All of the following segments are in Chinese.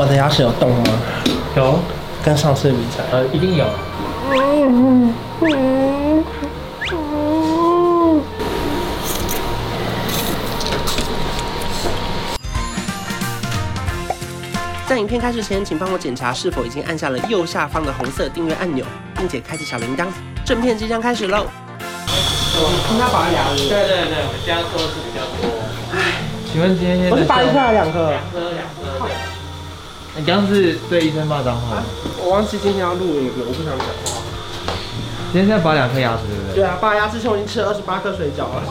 我的牙齿有动吗？有，跟上次比起来，呃，一定有。在影片开始前，请帮我检查是否已经按下了右下方的红色订阅按钮，并且开启小铃铛。正片即将开始喽！我听他拔牙，对对对，我们这样做的是比较多。哎，请问今天我是拔一颗还是两颗？两颗，两颗。你刚刚是对医生骂脏话？我忘记今天要录影了，我不想讲话。今天在拔两颗牙齿，对不对？对啊，拔牙之前我已经吃了二十八颗水饺了。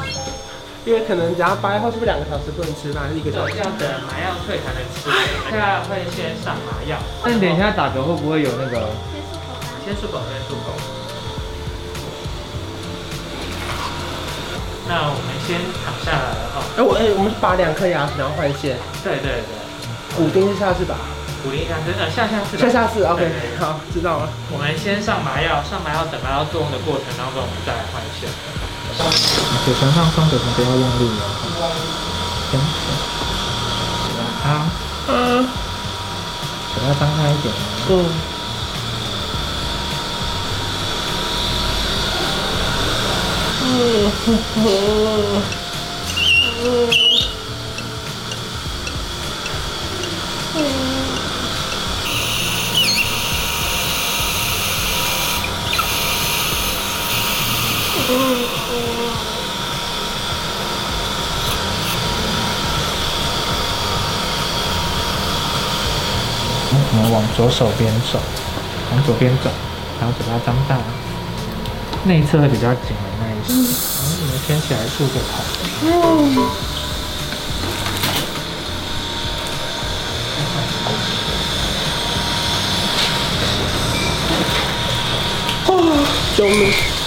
因为可能等下拔以后是不是两个小时不能吃饭，还是一个小时？要等麻药退才能吃。现在会先上麻药。那你等一下打嗝会不会有那个？先漱口，先漱口。那我们先躺下来了哈。哎，我哎，我们是拔两颗牙齿，然后换线。对对对。骨钉是下次拔。骨钉下次，呃，下下次。下下次，OK，好，知道了。我们先上麻药，上麻药等麻药作用的过程当中，我们再来换线。嘴唇放松，嘴唇不要用力哦。行行。好。嗯。嘴巴张开一点。嗯。嗯。嗯。我们往左手边走，往左边走，然后嘴巴张大，内侧会比较紧的那一些。然后你们掀起来漱个口。哦，救命！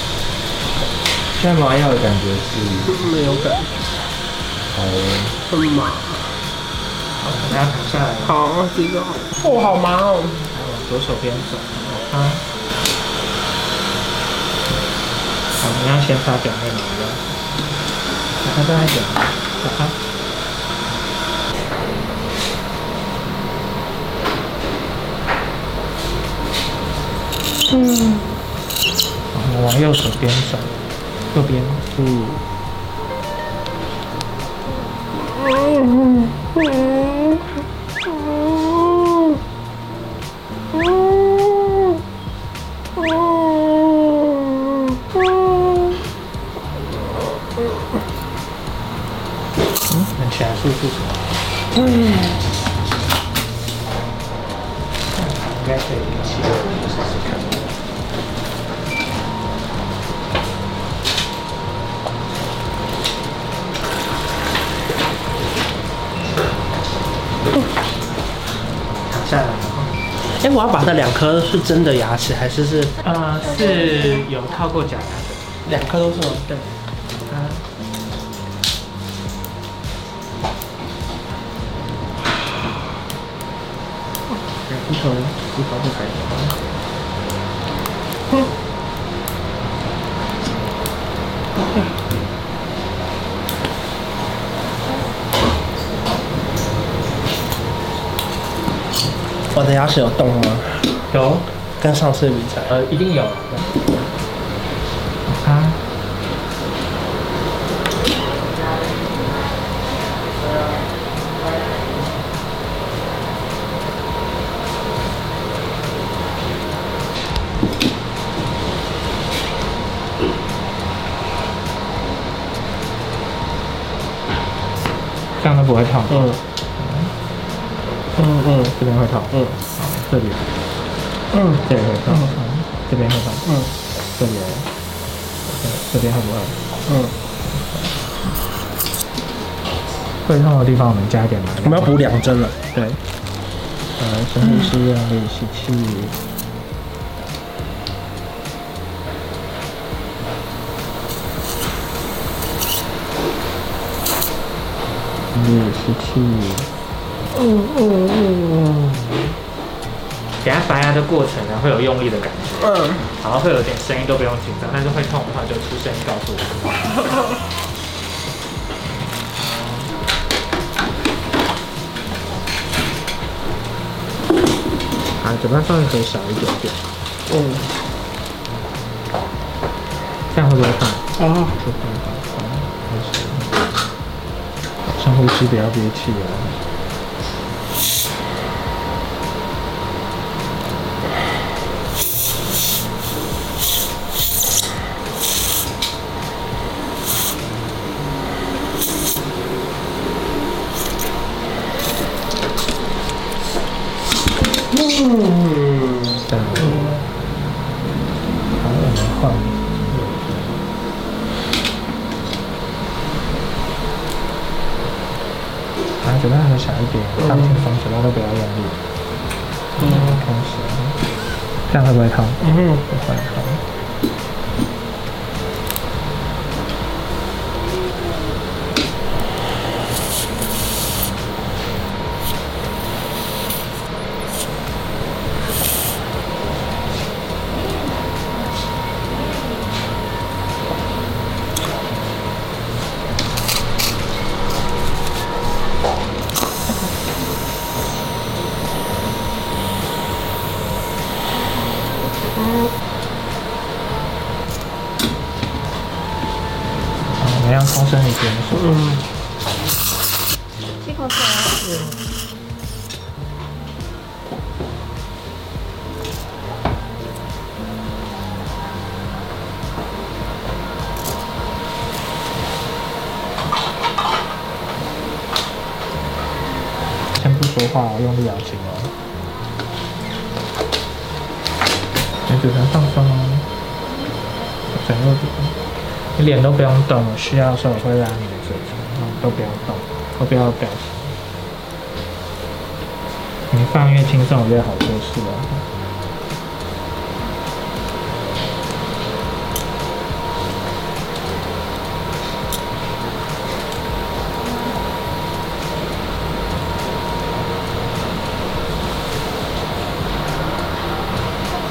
现在麻药的感觉是？没有感觉。好。很麻。好，大家躺下来。好，知道。哦，好麻哦。往左手边走。啊。好，你要先擦表面麻药。再大一点。好。嗯。好，我们往右手边走。右边。嗯。嗯。嗯。嗯。嗯。嗯。嗯，那起来漱漱口。嗯。下。哎，我要把它两颗是真的牙齿还是是？呃，是有套过假牙的，两颗都是吗？对。啊。骨头，骨头不开我的牙齿有动吗？有，跟上次比起来，呃，一定有。啊。这样都不会痛。嗯。嗯嗯，这边会痛。嗯，好，这里。嗯，这里会痛。嗯，这边会痛。嗯，这里。这边会不会？嗯。会痛的地方我们加一点麻药。我们要补两针了。对。呃，深呼吸，用力吸气。用力吸气。嗯嗯嗯，等下拔牙的过程呢，会有用力的感觉，嗯，然后会有点声音，都不用紧张，但是会痛的话就出声音告诉我。嘴巴稍微合小一点点。嗯，这样会不会痛？啊，不会吧？好，开始。深呼吸，不要憋气哦。嘴巴很小一点，放轻松，嘴巴都不要用力。嗯，开始，这样会不会痛？嗯，不会痛。从身体边说，嗯，吸口水。先不说话，用力咬紧哦。你嘴唇放松哦，整个嘴。你脸都不用动，需要的时候我会拉你的嘴唇，都不要动，都不要表情。你放越轻松，越好做事了。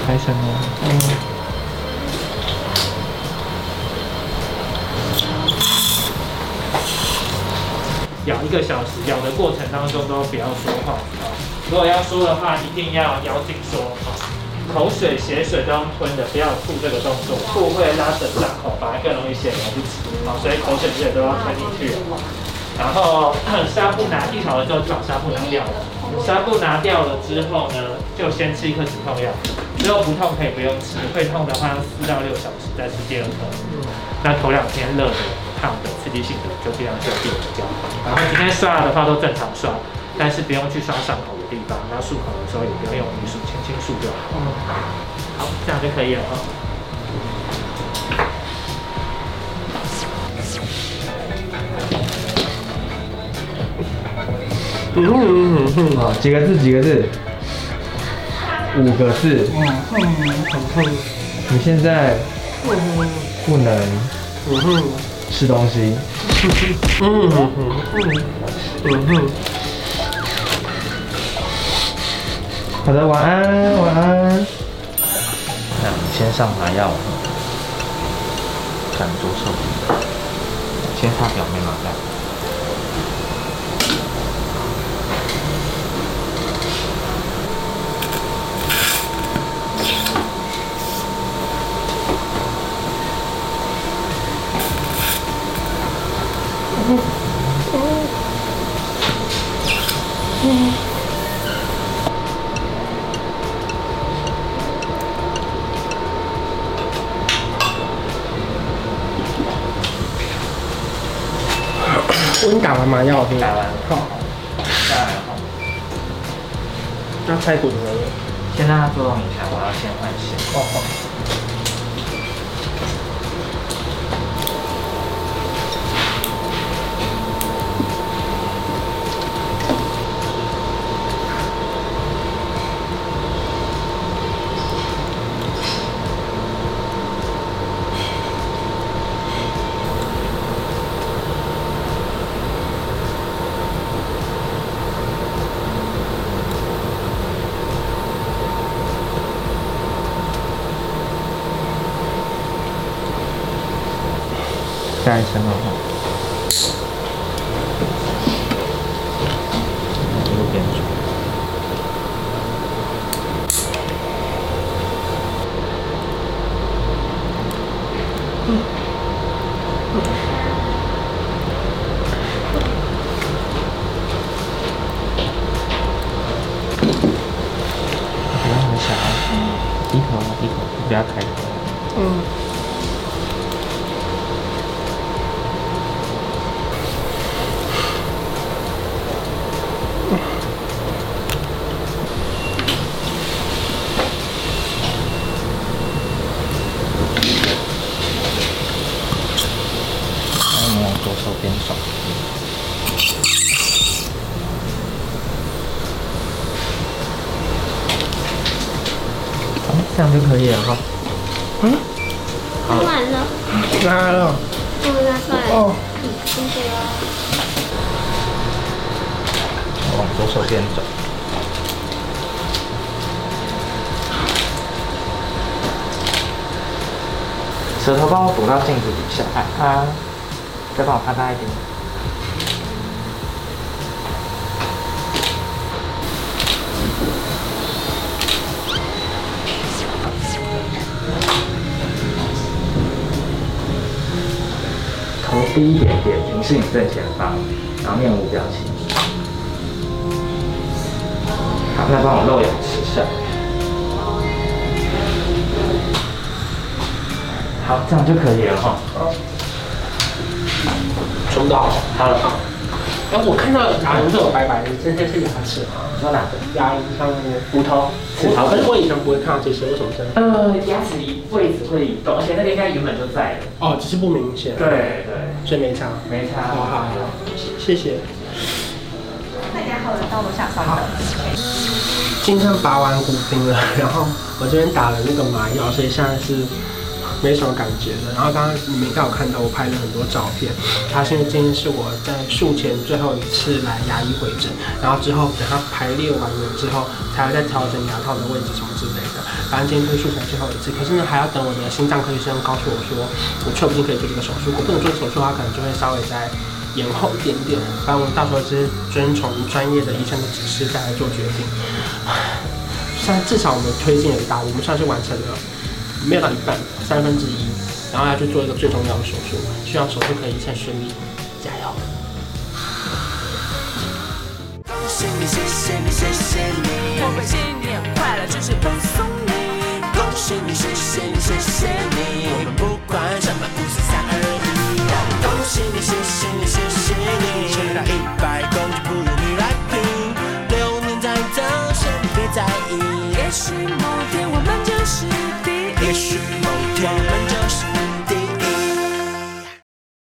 开心哦。嗯。咬一个小时，咬的过程当中都不要说话！如果要说的话，一定要咬紧说！口水、血水都要吞的，不要吐这个动作，吐会拉扯伤口，反而更容易显来不止啊！所以口水、血水都要吞进去。然后 纱布拿一好了之后，就把纱布拿掉了。纱布拿掉了之后呢，就先吃一颗止痛药。之后不痛可以不用吃，会痛的话四到六小时再吃第二颗。那头两天热的。烫的刺激性的就这样就避免掉。然后今天刷的话都正常刷，但是不用去刷伤口的地方。那漱口的时候也不要用泥水，轻轻漱就好。嗯，好，这样就可以了哈。嗯嗯嗯啊，几个字？几个字？五个字。嗯嗯，很痛。你现在不能。嗯哼。吃东西。嗯嗯嗯嗯嗯。好的，晚安，晚安。那你先上麻药，看左手，先擦表面麻药。我已经打完麻药，我打完。好，下来好。那太骨折了，先让他作动一下，我要先换鞋。哦好。再深了哈，有点重。嗯，嗯。不要那么小，一个，一个，不要开。嗯。这样就可以了哈。嗯。好完了。来了。我们拿出来。哦。嗯，谢谢哦。往左手边走。舌头帮我堵到镜子底下，啊，啊，再帮我拍大一点。头低一点点，平视你正前方，然后面无表情。好，再帮我露眼齿下。好，这样就可以了哈。好，收到。好了。哎，我看到牙龈都有白白的，这些是牙齿吗？你说哪个？牙龈上面骨头。齿槽。可是我以前不会看到这些，为什么这样？呃，牙齿移位置会移动，而且那个应该原本就在的。哦，只是不明显。对对。所以没差。没差。好好好，谢谢。大家好，到楼下稍等。今天拔完骨钉了，然后我这边打了那个麻药，所以现在是。没什么感觉的。然后刚刚你们应该有看到我拍了很多照片。他现在今天是我在术前最后一次来牙医回诊，然后之后等他排列完了之后，才会再调整牙套的位置什么之类的。反正今天是术前最后一次，可是呢还要等我的心脏科医生告诉我说，我确不定可以做这个手术。如果不能做手术的话，可能就会稍微再延后一点点。反正我到时候是遵从专业的医生的指示再来做决定。现在至少我们推进了一大步，我们算是完成了。没有到一半，三分之一，然后要去做一个最重要的手术，希望手术可以一切顺利，加油！